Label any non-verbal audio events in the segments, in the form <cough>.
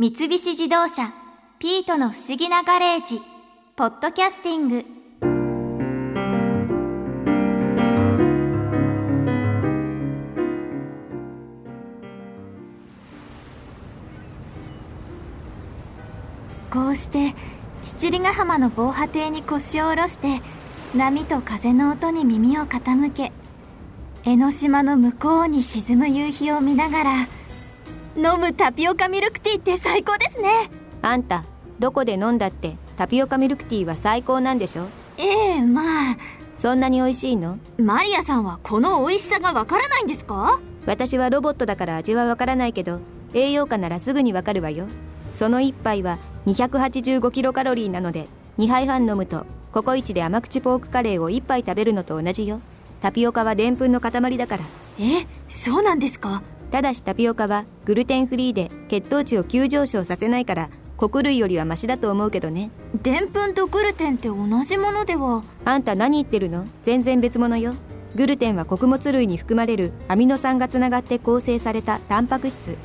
三菱自動車ピートの不思議なガレージポッドキャスティング。こうして七里ヶ浜の防波堤に腰を下ろして波と風の音に耳を傾け江ノ島の向こうに沈む夕日を見ながら飲むタピオカミルクティーって最高ですね。あんたどこで飲んだってタピオカミルクティーは最高なんでしょ？ええまあ。そんなに美味しいの？マリアさんはこの美味しさがわからないんですか？私はロボットだから味はわからないけど栄養価ならすぐにわかるわよ。その一杯は285キロカロリーなので2杯半飲むとココイチで甘口ポークカレーを1杯食べるのと同じよ。タピオカはでんぷんの塊だから。えそうなんですか？ただしタピオカはグルテンフリーで血糖値を急上昇させないから穀類よりはマシだと思うけどね。でんぷんとグルテンって同じものでは？あんた何言ってるの？全然別物よ。グルテンは穀物類に含まれるアミノ酸がつながって構成されたタンパク質。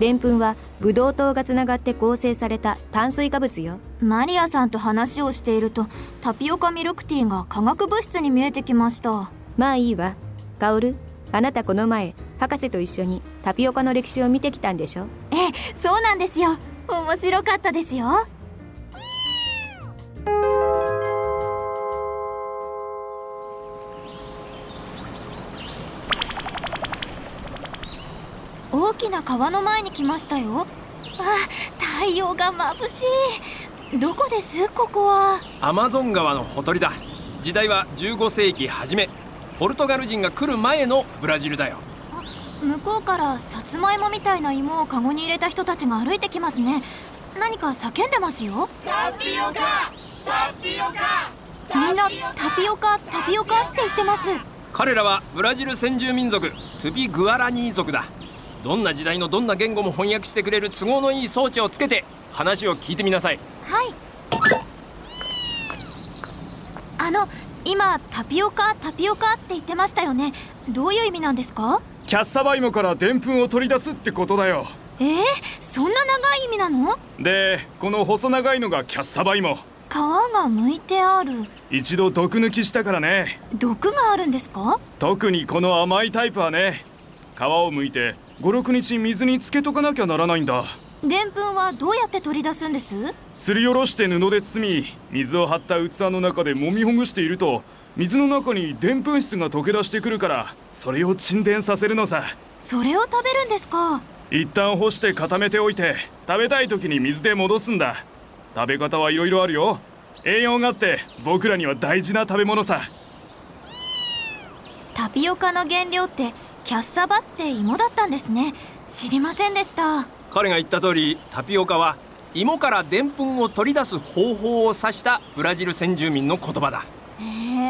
でんぷんはブドウ糖がつながって構成された炭水化物よ。マリアさんと話をしているとタピオカミルクティーが化学物質に見えてきました。まあいいわ。カオルあなたこの前博士と一緒にタピオカの歴史を見てきたんでしょ？ええそうなんですよ。面白かったですよ。大きな川の前に来ましたよ。あ太陽が眩しい。どこです？ここは。アマゾン川のほとりだ。時代は15世紀初めポルトガル人が来る前のブラジルだよ向こうからさつまいもみたいな芋をカゴに入れた人たちが歩いてきますね。何か叫んでますよ。タピオカタピオカ。みんなタピオカタピオカって言ってます。彼らはブラジル先住民族トゥピグアラニー族だ。どんな時代のどんな言語も翻訳してくれる都合のいい装置をつけて話を聞いてみなさい。はい。あの今タピオカタピオカって言ってましたよね。どういう意味なんですか？キャッサバ芋からでんぷんを取り出すってことだよ。えー、そんな長い意味なの？でこの細長いのがキャッサバ芋皮が剥いてある。一度毒抜きしたからね。毒があるんですか？特にこの甘いタイプはね。皮を剥いて56日水につけとかなきゃならないんだ。でんぷんはどうやって取り出すんです？すりおろして布で包み水を張った器の中で揉みほぐしていると水の中にでんぷん質が溶け出してくるからそれを沈殿させるのさ。それを食べるんですか？一旦干して固めておいて食べたい時に水で戻すんだ。食べ方はいろいろあるよ。栄養があって僕らには大事な食べ物さ。タピオカの原料ってキャッサバって芋だったんですね。知りませんでした。彼が言った通りタピオカは芋からでんぷんを取り出す方法を指したブラジル先住民の言葉だ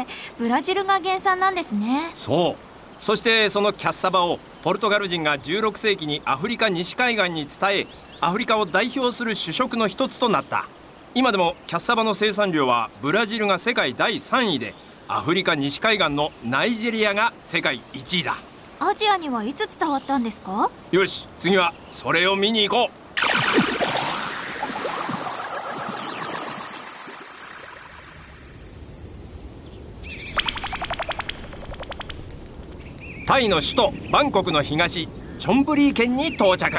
へえブラジルが原産なんですね。そう。そしてそのキャッサバをポルトガル人が16世紀にアフリカ西海岸に伝えアフリカを代表する主食の一つとなった。今でもキャッサバの生産量はブラジルが世界第3位でアフリカ西海岸のナイジェリアが世界1位だ。アジアにはいつ伝わったんですか？よし次はそれを見に行こうタイの首都バンコクの東チョンブリー県に到着。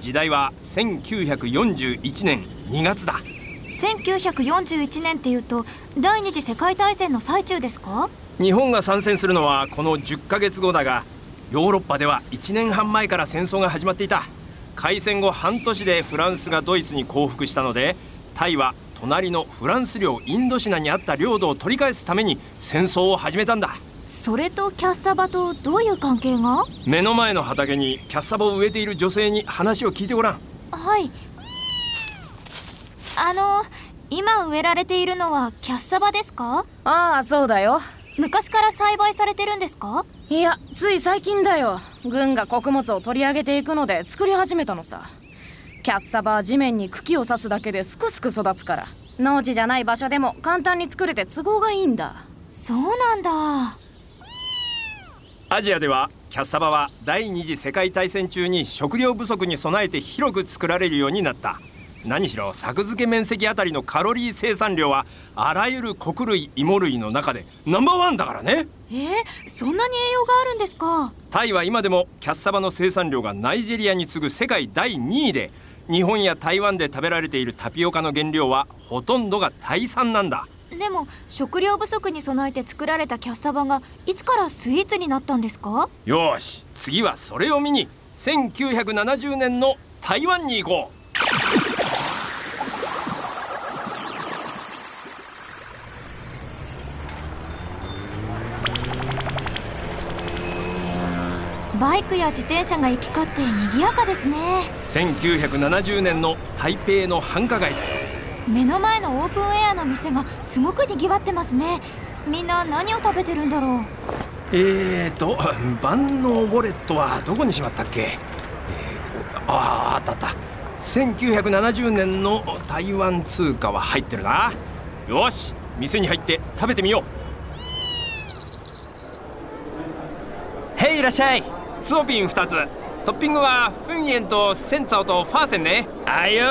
時代は1941年2月だ。1941年っていうと第二次世界大戦の最中ですか？日本が参戦するのはこの10ヶ月後だがヨーロッパでは1年半前から戦争が始まっていた。開戦後半年でフランスがドイツに降伏したのでタイは隣のフランス領インドシナにあった領土を取り返すために戦争を始めたんだそれとキャッサバとどういう関係が？目の前の畑にキャッサバを植えている女性に話を聞いてごらん。はい。あの今植えられているのはキャッサバですか？ああそうだよ。昔から栽培されてるんですか？いやつい最近だよ。軍が穀物を取り上げていくので作り始めたのさ。キャッサバは地面に茎を刺すだけですくすく育つから。農地じゃない場所でも簡単に作れて都合がいいんだ。そうなんだアジアではキャッサバは第二次世界大戦中に食料不足に備えて広く作られるようになった。何しろ作付け面積あたりのカロリー生産量はあらゆる穀類芋類の中でナンバーワンだからね。えー、そんなに栄養があるんですか？タイは今でもキャッサバの生産量がナイジェリアに次ぐ世界第2位で日本や台湾で食べられているタピオカの原料はほとんどがタイ産なんだでも食料不足に備えて作られたキャッサバがいつからスイーツになったんですか？よし次はそれを見に。1970年の台湾に行こう。バイクや自転車が行き交って賑やかですね。1970年の台北の繁華街だ目の前のオープンエアの店がすごく賑わってますね。みんな何を食べてるんだろう？えーと <laughs> 万能ウォレットはどこにしまったっけ、えー、あああったあった。1970年の台湾通貨は入ってるな。よし店に入って食べてみよう。へいいらっしゃい。ツオピン2つ。トッピングはフンエンとセンツァオとファーセンね。ああいう。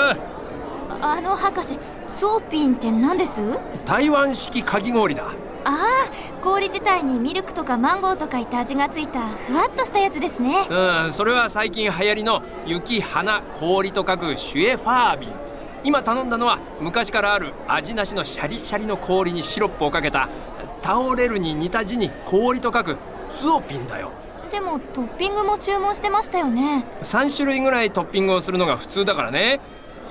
あの博士ツオピンって何です？台湾式かき氷だ。ああ氷自体にミルクとかマンゴーとかいった味がついたふわっとしたやつですね。うんそれは最近流行りの雪花氷と書くシュエファービン。今頼んだのは昔からある味なしのシャリシャリの氷にシロップをかけた。倒れるに似た字に氷と書くツオピンだよ。でもトッピングも注文してましたよね。3種類ぐらいトッピングをするのが普通だからね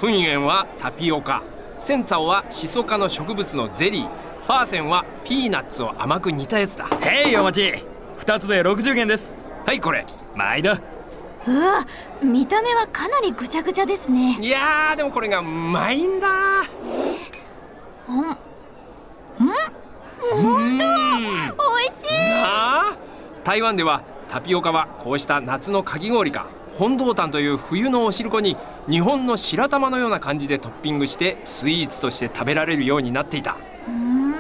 フンユエンはタピオカ。センツァオはシソ科の植物のゼリー。ファーセンはピーナッツを甘く煮たやつだ。へいお待ち2つで60元です。はいこれ。毎度。うわ見た目はかなりぐちゃぐちゃですね。いやでもこれがうまいんだ。うんうん本当美味しい。なあ？台湾ではタピオカはこうした夏のかき氷か本堂炭という冬のお汁粉に日本の白玉のような感じでトッピングしてスイーツとして食べられるようになっていた。うん。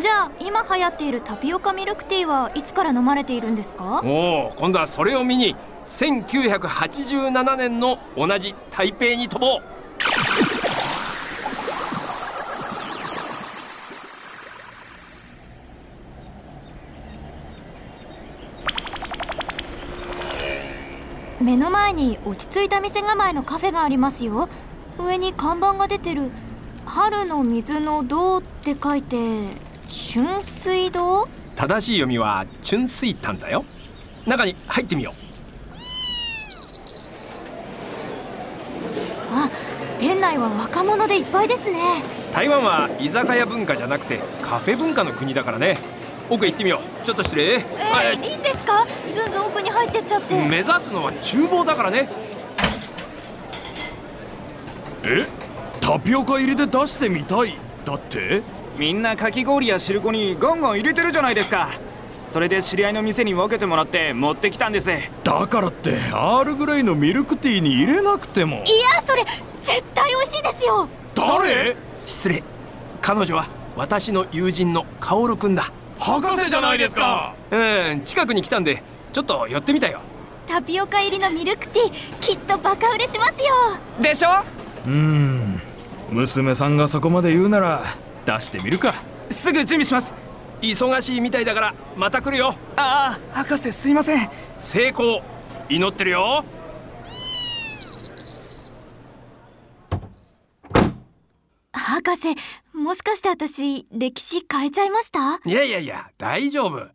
じゃあ今流行っているタピオカミルクティーはいつから飲まれているんですか？おお今度はそれを見に1987年の同じ台北に飛ぼう目の前に落ち着いた店構えのカフェがありますよ。上に看板が出てる「春の水の堂」って書いて春水堂？正しい読みはチュンスイタンだよ。中に入ってみよう。あ店内は若者でいっぱいですね。台湾は居酒屋文化じゃなくてカフェ文化の国だからね奥行ってみよう。ちょっと失礼、えー、い。いんですか？ずんずん奥に入ってっちゃって。目指すのは厨房だからね。え？タピオカ入りで出してみたい。だって？みんなかき氷や汁粉にガンガン入れてるじゃないですか。それで知り合いの店に分けてもらって持ってきたんです。だからってアールグレイのミルクティーに入れなくても。いやそれ絶対美味しいですよ。誰？失礼。彼女は私の友人のカオルくんだ博士じゃないですか。うん近くに来たんでちょっと寄ってみたよ。タピオカ入りのミルクティーきっとバカ売れしますよ。でしょ？うん。娘さんがそこまで言うなら出してみるか。すぐ準備します。忙しいみたいだからまた来るよ。ああ博士すいません。成功祈ってるよ。博士もしかして私歴史変えちゃいました？いやいやいや大丈夫。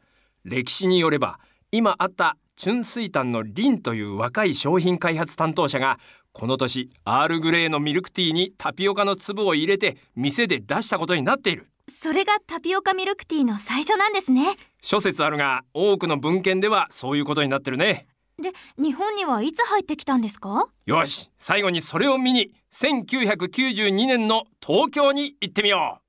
歴史によれば今あったチュンスイタンのリンという若い商品開発担当者がこの年アールグレーのミルクティーにタピオカの粒を入れて店で出したことになっている。それがタピオカミルクティーの最初なんですね。諸説あるが多くの文献ではそういうことになってるね。で日本にはいつ入ってきたんですか？よし最後にそれを見に1992年の東京に行ってみよう。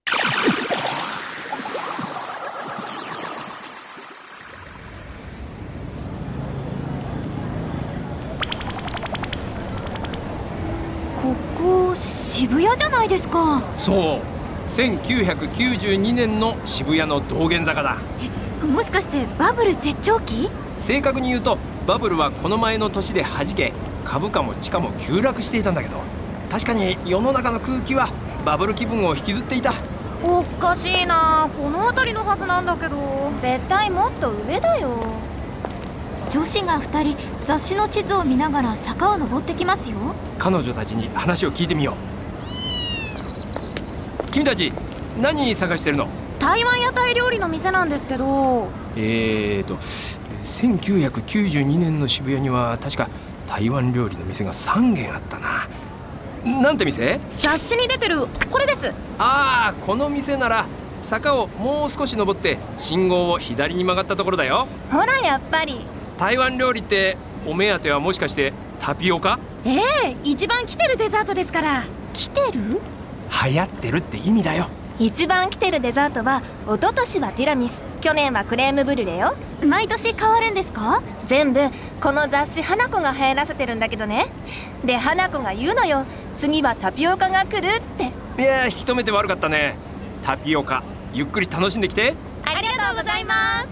ここ渋谷じゃないですか。そう。1992年の渋谷の道玄坂だ。もしかしてバブル絶頂期？正確に言うとバブルはこの前の年で弾け株価も地価も急落していたんだけど確かに世の中の空気はバブル気分を引きずっていた。おかしいな。この辺りのはずなんだけど。絶対もっと上だよ。女子が2人雑誌の地図を見ながら坂を登ってきますよ。彼女たちに話を聞いてみよう。君たち何探してるの？台湾屋台料理の店なんですけど。えーと1992年の渋谷には確か台湾料理の店が3軒あったななんて店？雑誌に出てるこれです。ああこの店なら坂をもう少し登って信号を左に曲がったところだよ。ほらやっぱり。台湾料理ってお目当てはもしかしてタピオカ？ええ一番来てるデザートですから。来てる？流行ってるって意味だよ。一番来てるデザートは一昨年はティラミス。去年はクレームブリュレよ。毎年変わるんですか？全部この雑誌花子が流行らせてるんだけどね。で花子が言うのよ次はタピオカが来るって。いや引き止めて悪かったね。タピオカゆっくり楽しんできて。ありがとうございます。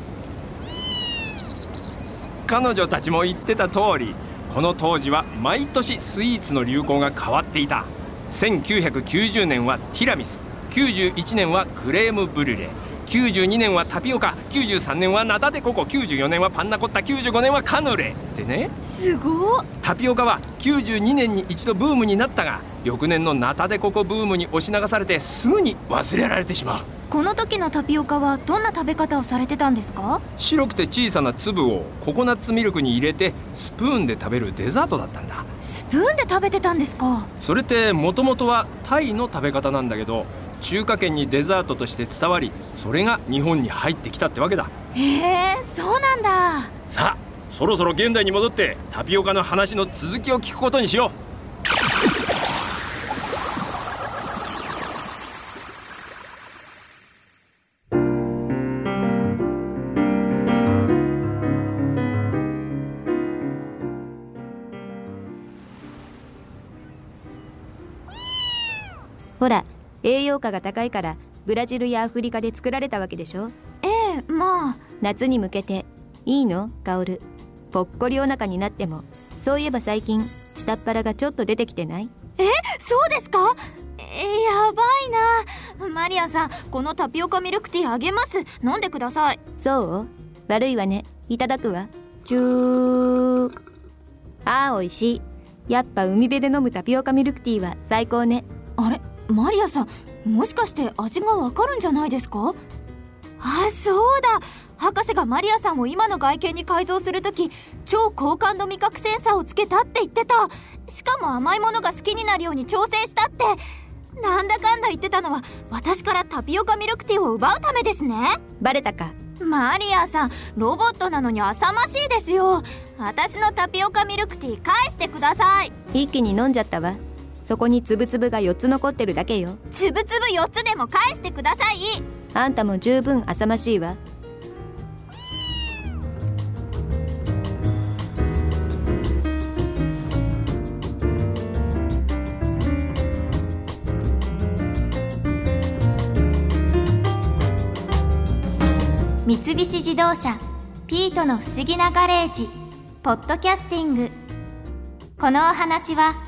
彼女たちも言ってた通りこの当時は毎年スイーツの流行が変わっていた。1990年はティラミス91年はクレームブリュレ92年はタピオカ93年はナタデココ94年はパンナコッタ95年はカヌレってね。すごタピオカは92年に一度ブームになったが翌年のナタデココブームに押し流されてすぐに忘れられてしまう。この時のタピオカはどんな食べ方をされてたんですか？白くて小さな粒をココナッツミルクに入れてスプーンで食べるデザートだったんだ。スプーンで食べてたんですか？それってもともとはタイの食べ方なんだけど中華圏にデザートとして伝わりそれが日本に入ってきたってわけだ。へえそうなんだ。さあそろそろ現代に戻ってタピオカの話の続きを聞くことにしよほら栄養価が高いからブラジルやアフリカで作られたわけでしょ？ええまあ。夏に向けて。いいの？カオル。ぽっこりお腹になっても。そういえば最近下っ腹がちょっと出てきてない？えそうですか？えやばいな。マリアさんこのタピオカミルクティーあげます。飲んでください。そう？悪いわね。いただくわ。チューああおいしい。やっぱ海辺で飲むタピオカミルクティーは最高ねマリアさんもしかして味がわかるんじゃないですか？あそうだ。博士がマリアさんを今の外見に改造するとき超高感度味覚センサーをつけたって言ってた。しかも甘いものが好きになるように調整したって。なんだかんだ言ってたのは私からタピオカミルクティーを奪うためですね。バレたか？マリアさんロボットなのに浅ましいですよ。私のタピオカミルクティー返してください。一気に飲んじゃったわそこにつぶつぶが4つ残ってるだけよ。つぶつぶ4つでも返してください。あんたも十分浅ましいわ。三菱自動車ピートの不思議なガレージポッドキャスティング。このお話は